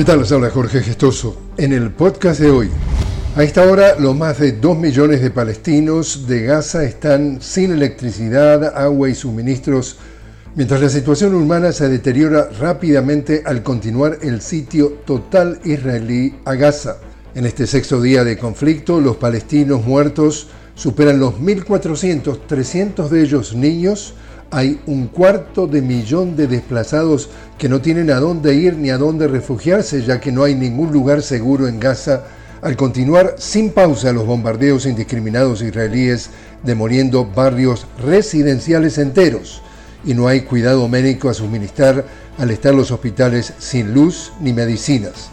¿Qué tal? Les habla Jorge Gestoso. En el podcast de hoy, a esta hora los más de 2 millones de palestinos de Gaza están sin electricidad, agua y suministros, mientras la situación humana se deteriora rápidamente al continuar el sitio total israelí a Gaza. En este sexto día de conflicto, los palestinos muertos superan los 1.400, 300 de ellos niños, hay un cuarto de millón de desplazados que no tienen a dónde ir ni a dónde refugiarse, ya que no hay ningún lugar seguro en Gaza, al continuar sin pausa los bombardeos indiscriminados israelíes, demoliendo barrios residenciales enteros, y no hay cuidado médico a suministrar al estar los hospitales sin luz ni medicinas.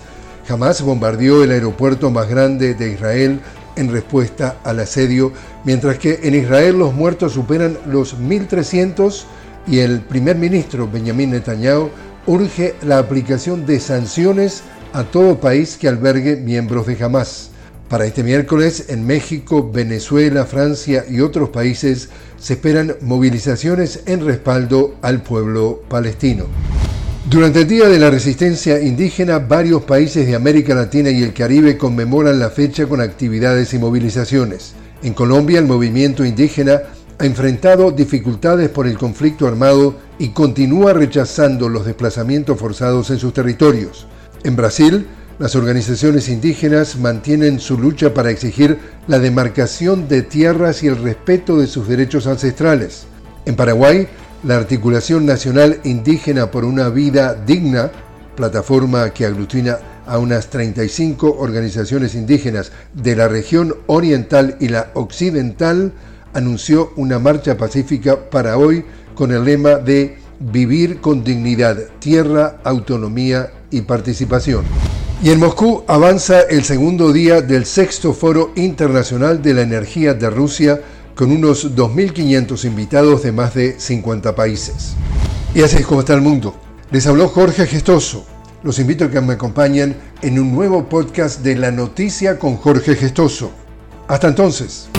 Jamás bombardeó el aeropuerto más grande de Israel en respuesta al asedio, mientras que en Israel los muertos superan los 1.300 y el primer ministro Benjamin Netanyahu urge la aplicación de sanciones a todo país que albergue miembros de Hamas. Para este miércoles, en México, Venezuela, Francia y otros países se esperan movilizaciones en respaldo al pueblo palestino. Durante el Día de la Resistencia Indígena, varios países de América Latina y el Caribe conmemoran la fecha con actividades y movilizaciones. En Colombia, el movimiento indígena ha enfrentado dificultades por el conflicto armado y continúa rechazando los desplazamientos forzados en sus territorios. En Brasil, las organizaciones indígenas mantienen su lucha para exigir la demarcación de tierras y el respeto de sus derechos ancestrales. En Paraguay, la Articulación Nacional Indígena por una Vida Digna, plataforma que aglutina a unas 35 organizaciones indígenas de la región oriental y la occidental, anunció una marcha pacífica para hoy con el lema de Vivir con dignidad, tierra, autonomía y participación. Y en Moscú avanza el segundo día del sexto Foro Internacional de la Energía de Rusia, con unos 2.500 invitados de más de 50 países. Y así es como está el mundo. Les habló Jorge Gestoso. Los invito a que me acompañen en un nuevo podcast de La Noticia con Jorge Gestoso. Hasta entonces.